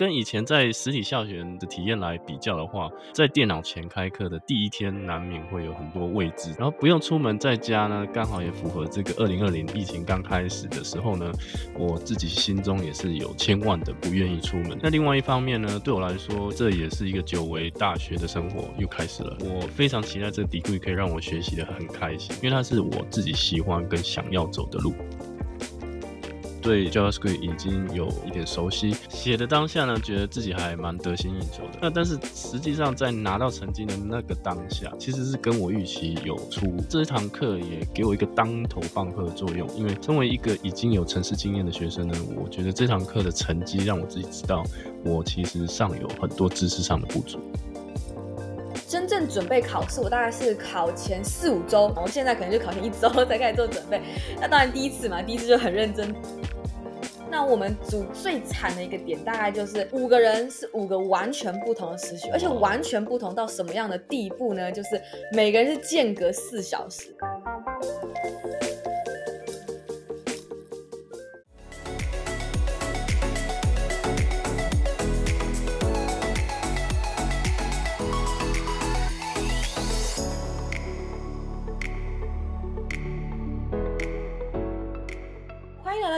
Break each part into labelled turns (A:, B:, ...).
A: 跟以前在实体校园的体验来比较的话，在电脑前开课的第一天，难免会有很多未知，然后不用出门，在家呢，刚好也符合这个二零二零疫情刚开始的时候呢，我自己心中也是有千万的不愿意出门。那另外一方面呢，对我来说，这也是一个久违大学的生活又开始了。我非常期待这个 degree 可以让我学习得很开心，因为它是我自己喜欢跟想要走的路。对 JavaScript 已经有一点熟悉，写的当下呢，觉得自己还蛮得心应手的。那但是实际上在拿到成绩的那个当下，其实是跟我预期有出入。这堂课也给我一个当头棒喝的作用，因为身为一个已经有城市经验的学生呢，我觉得这堂课的成绩让我自己知道，我其实尚有很多知识上的不足。
B: 真正准备考试，我大概是考前四五周，然后现在可能就考前一周才开始做准备。那当然第一次嘛，第一次就很认真。那我们组最惨的一个点，大概就是五个人是五个完全不同的时区，而且完全不同到什么样的地步呢？就是每个人是间隔四小时。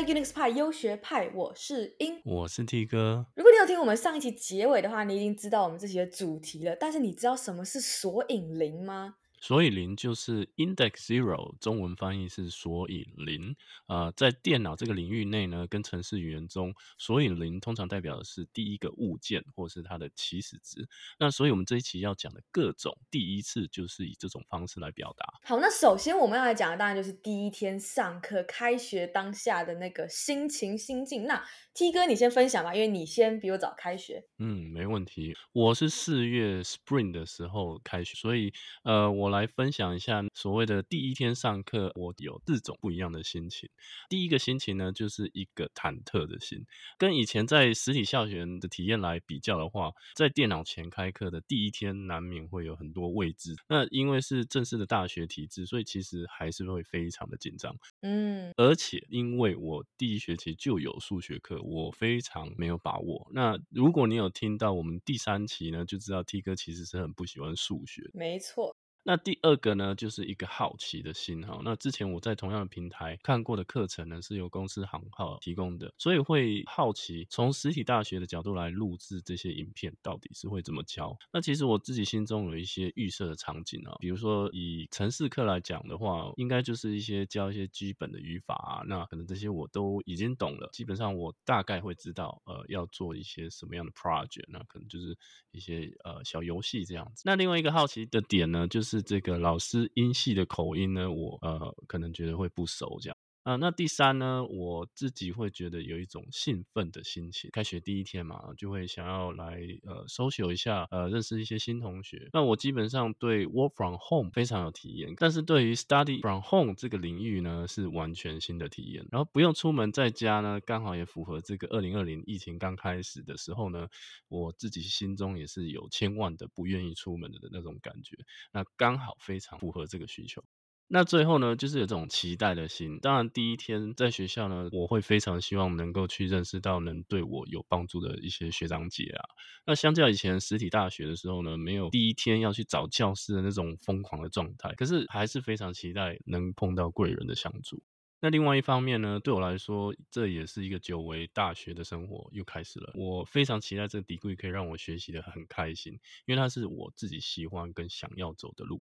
B: Unix 派优学派，我是英，
A: 我是 T 哥。
B: 如果你有听我们上一期结尾的话，你已经知道我们这期的主题了。但是你知道什么是索引零吗？
A: 索引零就是 index zero，中文翻译是所以零。呃，在电脑这个领域内呢，跟程式语言中，所以零通常代表的是第一个物件或是它的起始值。那所以我们这一期要讲的各种第一次，就是以这种方式来表达。
B: 好，那首先我们要来讲的当然就是第一天上课开学当下的那个心情心境。那 T 哥，你先分享吧，因为你先比我早开学。
A: 嗯，没问题。我是四月 Spring 的时候开学，所以呃，我来分享一下所谓的第一天上课，我有四种不一样的心情。第一个心情呢，就是一个忐忑的心，跟以前在实体校园的体验来比较的话，在电脑前开课的第一天，难免会有很多未知。那因为是正式的大学体制，所以其实还是会非常的紧张。嗯，而且因为我第一学期就有数学课。我非常没有把握。那如果你有听到我们第三期呢，就知道 T 哥其实是很不喜欢数学。
B: 没错。
A: 那第二个呢，就是一个好奇的心哈。那之前我在同样的平台看过的课程呢，是由公司行号提供的，所以会好奇从实体大学的角度来录制这些影片，到底是会怎么教。那其实我自己心中有一些预设的场景啊，比如说以城市课来讲的话，应该就是一些教一些基本的语法啊，那可能这些我都已经懂了，基本上我大概会知道呃要做一些什么样的 project，那可能就是一些呃小游戏这样子。那另外一个好奇的点呢，就是。是这个老师音系的口音呢，我呃可能觉得会不熟这样。啊、那第三呢，我自己会觉得有一种兴奋的心情。开学第一天嘛，就会想要来呃 social 一下，呃认识一些新同学。那我基本上对 work from home 非常有体验，但是对于 study from home 这个领域呢，是完全新的体验。然后不用出门，在家呢，刚好也符合这个二零二零疫情刚开始的时候呢，我自己心中也是有千万的不愿意出门的那种感觉。那刚好非常符合这个需求。那最后呢，就是有这种期待的心。当然，第一天在学校呢，我会非常希望能够去认识到能对我有帮助的一些学长姐啊。那相较以前实体大学的时候呢，没有第一天要去找教室的那种疯狂的状态，可是还是非常期待能碰到贵人的相助。那另外一方面呢，对我来说，这也是一个久违大学的生活又开始了。我非常期待这个 degree 可以让我学习的很开心，因为它是我自己喜欢跟想要走的路。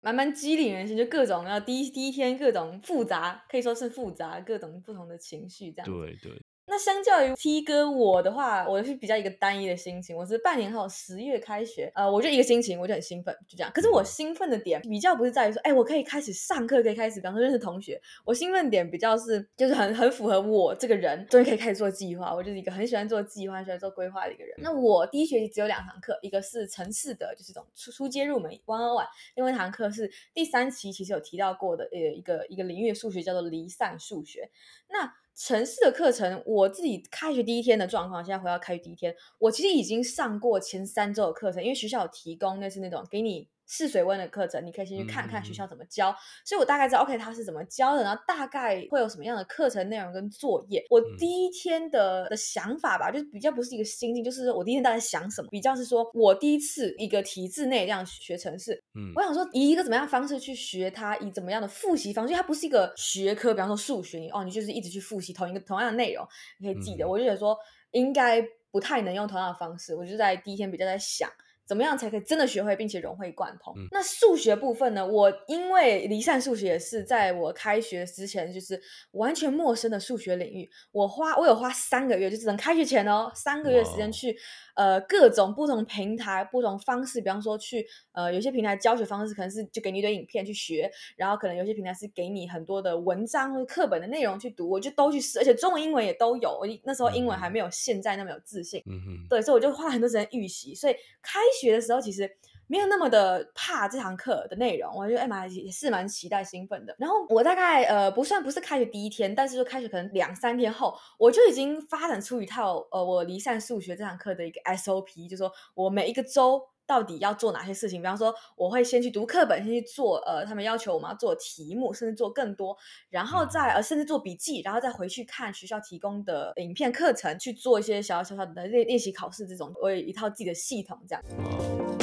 B: 慢慢激励人心，就各种要第一第一天各种复杂，可以说是复杂，各种不同的情绪这样。
A: 对对。
B: 那相较于 T 哥我的话，我是比较一个单一的心情。我是半年后十月开学，呃，我就一个心情，我就很兴奋，就这样。可是我兴奋的点比较不是在于说，哎，我可以开始上课，可以开始，比方说认识同学。我兴奋点比较是，就是很很符合我这个人，终于可以开始做计划。我就是一个很喜欢做计划、很喜欢做规划的一个人。那我第一学期只有两堂课，一个是城市的，就是这种初初阶入门 one on one，另外一堂课是第三期其实有提到过的，呃，一个一个领域的数学叫做离散数学。那城市的课程，我自己开学第一天的状况，现在回到开学第一天，我其实已经上过前三周的课程，因为学校有提供，那是那种给你试水温的课程，你可以先去看看学校怎么教。嗯、所以我大概知道，OK，他是怎么教的，然后大概会有什么样的课程内容跟作业。我第一天的的想法吧，就是比较不是一个心境，就是我第一天大概想什么，比较是说我第一次一个体制内这样学程式，嗯，我想说以一个怎么样的方式去学它，以怎么样的复习方式，因为它不是一个学科，比方说数学，你哦，你就是一直去复习同一个同样的内容，你可以记得。嗯、我就觉得说应该不太能用同样的方式，我就在第一天比较在想。怎么样才可以真的学会并且融会贯通？嗯、那数学部分呢？我因为离散数学也是在我开学之前就是完全陌生的数学领域，我花我有花三个月，就只能开学前哦，三个月时间去。呃，各种不同平台、不同方式，比方说去呃，有些平台教学方式可能是就给你一堆影片去学，然后可能有些平台是给你很多的文章或者课本的内容去读，我就都去试，而且中文、英文也都有。我那时候英文还没有现在那么有自信，嗯哼，对，所以我就花很多时间预习。所以开学的时候其实。没有那么的怕这堂课的内容，我觉得哎妈也是蛮期待兴奋的。然后我大概呃不算不是开学第一天，但是就开学可能两三天后，我就已经发展出一套呃我离散数学这堂课的一个 SOP，就是说我每一个周到底要做哪些事情。比方说我会先去读课本，先去做呃他们要求我们要做题目，甚至做更多，然后再呃甚至做笔记，然后再回去看学校提供的影片课程，去做一些小小小小的练练习考试这种，我有一套自己的系统这样。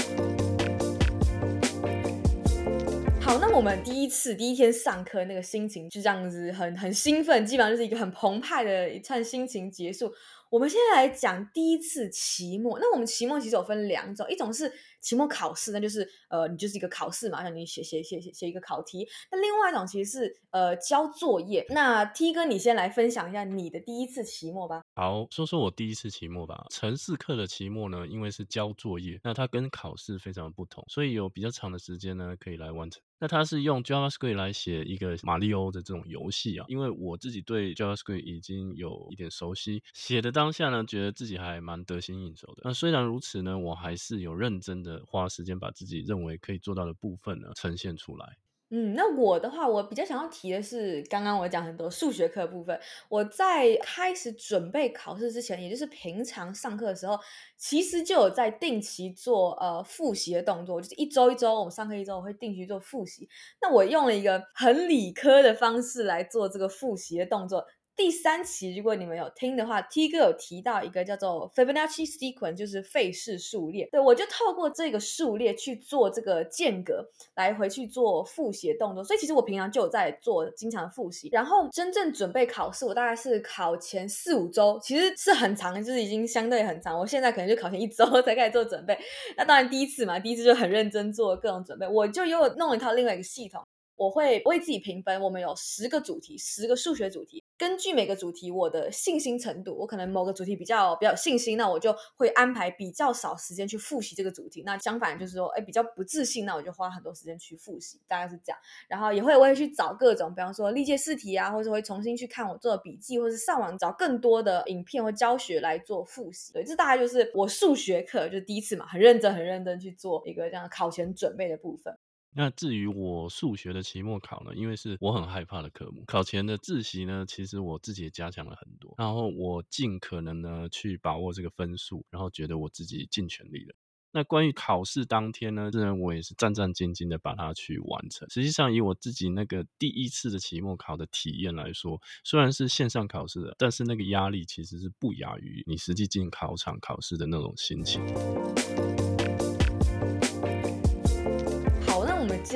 B: 好，那我们第一次第一天上课那个心情就这样子很很兴奋，基本上就是一个很澎湃的一串心情结束。我们现在来讲第一次期末。那我们期末其实有分两种，一种是期末考试，那就是呃，你就是一个考试嘛，让你写写写写写一个考题。那另外一种其实是呃交作业。那 T 哥，你先来分享一下你的第一次期末吧。
A: 好，说说我第一次期末吧。程式课的期末呢，因为是交作业，那它跟考试非常的不同，所以有比较长的时间呢可以来完成。那它是用 JavaScript 来写一个马里欧的这种游戏啊，因为我自己对 JavaScript 已经有一点熟悉，写的当下呢，觉得自己还蛮得心应手的。那虽然如此呢，我还是有认真的花时间把自己认为可以做到的部分呢呈现出来。
B: 嗯，那我的话，我比较想要提的是，刚刚我讲很多数学课部分。我在开始准备考试之前，也就是平常上课的时候，其实就有在定期做呃复习的动作，就是一周一周，我们上课一周，我会定期做复习。那我用了一个很理科的方式来做这个复习的动作。第三期，如果你们有听的话，T 哥有提到一个叫做 Fibonacci sequence，就是费氏数列。对，我就透过这个数列去做这个间隔，来回去做复习的动作。所以其实我平常就有在做经常复习。然后真正准备考试，我大概是考前四五周，其实是很长，就是已经相对很长。我现在可能就考前一周 才开始做准备。那当然第一次嘛，第一次就很认真做各种准备，我就又弄了一套另外一个系统。我会为自己评分，我们有十个主题，十个数学主题。根据每个主题我的信心程度，我可能某个主题比较比较有信心，那我就会安排比较少时间去复习这个主题。那相反就是说，哎，比较不自信，那我就花很多时间去复习，大概是这样。然后也会我会去找各种，比方说历届试题啊，或者会重新去看我做的笔记，或是上网找更多的影片或教学来做复习。对，这大概就是我数学课就第一次嘛，很认真很认真去做一个这样考前准备的部分。
A: 那至于我数学的期末考呢，因为是我很害怕的科目，考前的自习呢，其实我自己也加强了很多，然后我尽可能呢去把握这个分数，然后觉得我自己尽全力了。那关于考试当天呢，这人我也是战战兢兢的把它去完成。实际上，以我自己那个第一次的期末考的体验来说，虽然是线上考试的，但是那个压力其实是不亚于你实际进考场考试的那种心情。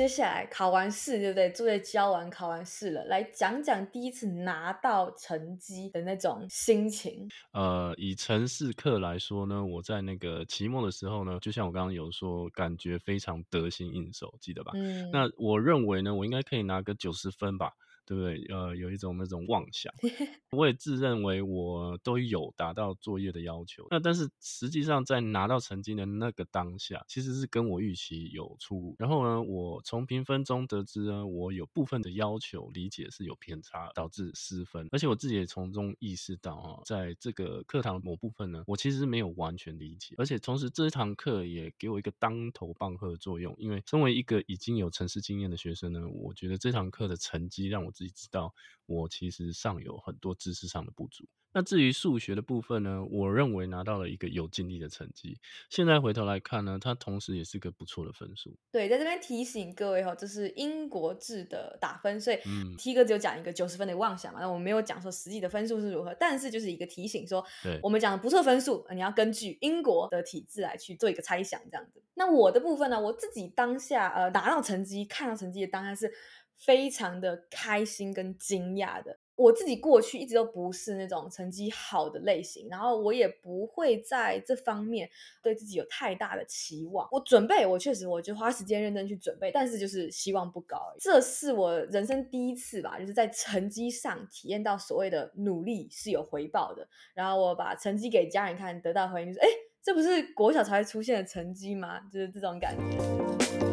B: 接下来考完试，对不对？作业交完，考完试了，来讲讲第一次拿到成绩的那种心情。
A: 呃，以城市课来说呢，我在那个期末的时候呢，就像我刚刚有说，感觉非常得心应手，记得吧？嗯。那我认为呢，我应该可以拿个九十分吧。对不对？呃，有一种那种妄想，我也自认为我都有达到作业的要求。那但是实际上在拿到成绩的那个当下，其实是跟我预期有出入。然后呢，我从评分中得知呢，我有部分的要求理解是有偏差，导致失分。而且我自己也从中意识到啊，在这个课堂某部分呢，我其实是没有完全理解。而且同时这一堂课也给我一个当头棒喝的作用，因为身为一个已经有城市经验的学生呢，我觉得这堂课的成绩让我。自己知道，我其实尚有很多知识上的不足。那至于数学的部分呢，我认为拿到了一个有尽力的成绩。现在回头来看呢，它同时也是个不错的分数。
B: 对，在这边提醒各位哈，这是英国制的打分，所以 T 哥只有讲一个九十分的妄想嘛，那我们没有讲说实际的分数是如何，但是就是一个提醒说，我们讲的不错分数，你要根据英国的体制来去做一个猜想，这样子。那我的部分呢，我自己当下呃拿到成绩，看到成绩的当下是非常的开心跟惊讶的。我自己过去一直都不是那种成绩好的类型，然后我也不会在这方面对自己有太大的期望。我准备，我确实我就花时间认真去准备，但是就是希望不高。这是我人生第一次吧，就是在成绩上体验到所谓的努力是有回报的。然后我把成绩给家人看，得到回应就是：哎，这不是国小才会出现的成绩吗？就是这种感觉。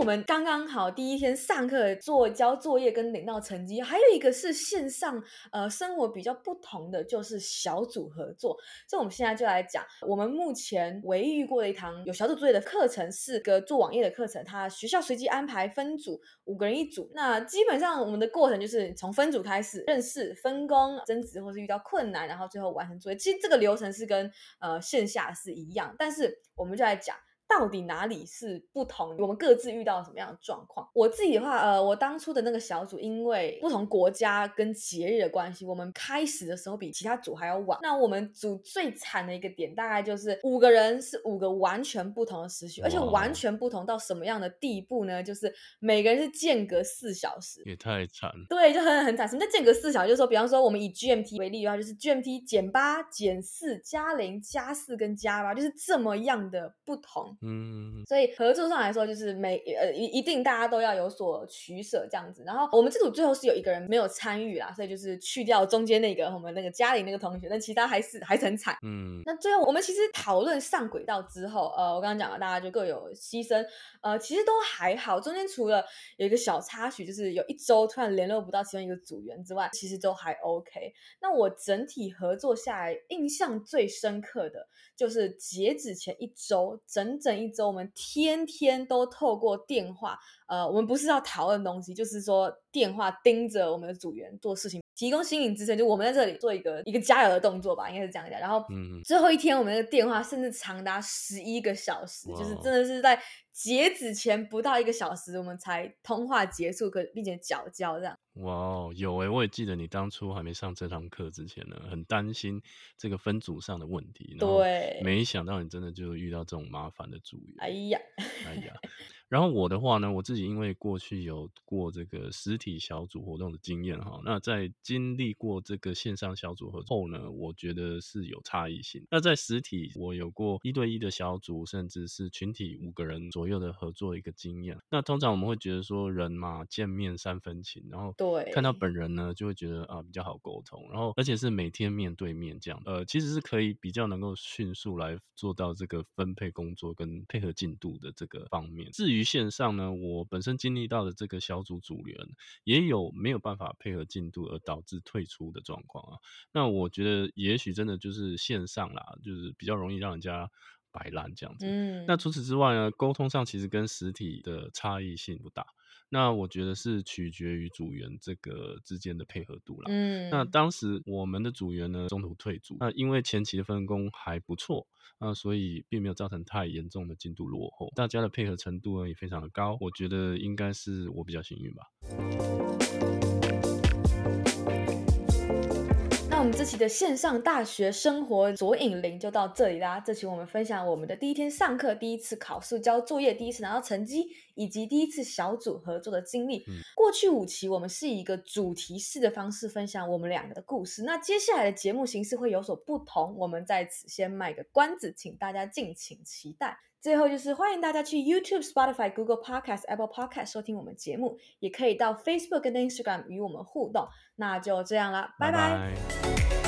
B: 我们刚刚好第一天上课做交作业跟领到成绩，还有一个是线上呃生活比较不同的就是小组合作。所以我们现在就来讲，我们目前唯一遇过的一堂有小组作业的课程，是个做网页的课程。它学校随机安排分组，五个人一组。那基本上我们的过程就是从分组开始认识、分工、争执或是遇到困难，然后最后完成作业。其实这个流程是跟呃线下是一样，但是我们就来讲。到底哪里是不同？我们各自遇到什么样的状况？我自己的话，呃，我当初的那个小组，因为不同国家跟节日的关系，我们开始的时候比其他组还要晚。那我们组最惨的一个点，大概就是五个人是五个完全不同的时序，而且完全不同到什么样的地步呢？就是每个人是间隔四小时，
A: 也太惨。
B: 对，就很很惨。什么叫间隔四小时？就是说，比方说我们以 GMT 为例的话，就是 GMT 减八、减四、加零、加四跟加八，就是这么样的不同。
A: 嗯，
B: 所以合作上来说，就是每呃一一定大家都要有所取舍这样子。然后我们这组最后是有一个人没有参与啦，所以就是去掉中间那个我们那个家里那个同学，但其他还是还是很惨。
A: 嗯，
B: 那最后我们其实讨论上轨道之后，呃，我刚刚讲了，大家就各有牺牲，呃，其实都还好。中间除了有一个小插曲，就是有一周突然联络不到其中一个组员之外，其实都还 OK。那我整体合作下来，印象最深刻的就是截止前一周，整整一周。我们天天都透过电话，呃，我们不是要讨论东西，就是说电话盯着我们的组员做事情，提供心理支撑。就我们在这里做一个一个加油的动作吧，应该是这样讲。然后，最后一天我们的电话甚至长达十一个小时，就是真的是在截止前不到一个小时，我们才通话结束，可并且缴交这样。
A: 哇哦，有诶，我也记得你当初还没上这堂课之前呢，很担心这个分组上的问题。
B: 对，
A: 没想到你真的就遇到这种麻烦的组员。
B: 哎呀，
A: 哎呀。然后我的话呢，我自己因为过去有过这个实体小组活动的经验哈，那在经历过这个线上小组合作后呢，我觉得是有差异性。那在实体，我有过一对一的小组，甚至是群体五个人左右的合作一个经验。那通常我们会觉得说，人嘛，见面三分情，然后对看到本人呢，就会觉得啊比较好沟通，然后而且是每天面对面这样，呃，其实是可以比较能够迅速来做到这个分配工作跟配合进度的这个方面。至于线上呢，我本身经历到的这个小组组员也有没有办法配合进度而导致退出的状况啊。那我觉得也许真的就是线上啦，就是比较容易让人家摆烂这样子。嗯，那除此之外呢，沟通上其实跟实体的差异性不大。那我觉得是取决于组员这个之间的配合度啦。嗯，那当时我们的组员呢中途退组，那因为前期的分工还不错，那所以并没有造成太严重的进度落后，大家的配合程度呢也非常的高，我觉得应该是我比较幸运吧。
B: 那我们这期的线上大学生活索引零就到这里啦。这期我们分享我们的第一天上课、第一次考试交作业、第一次拿到成绩，以及第一次小组合作的经历。嗯、过去五期我们是以一个主题式的方式分享我们两个的故事。那接下来的节目形式会有所不同，我们在此先卖个关子，请大家敬请期待。最后就是欢迎大家去 YouTube、Spotify、Google Podcast、Apple Podcast 收听我们节目，也可以到 Facebook 跟 Instagram 与我们互动。那就这样啦，拜拜。拜拜。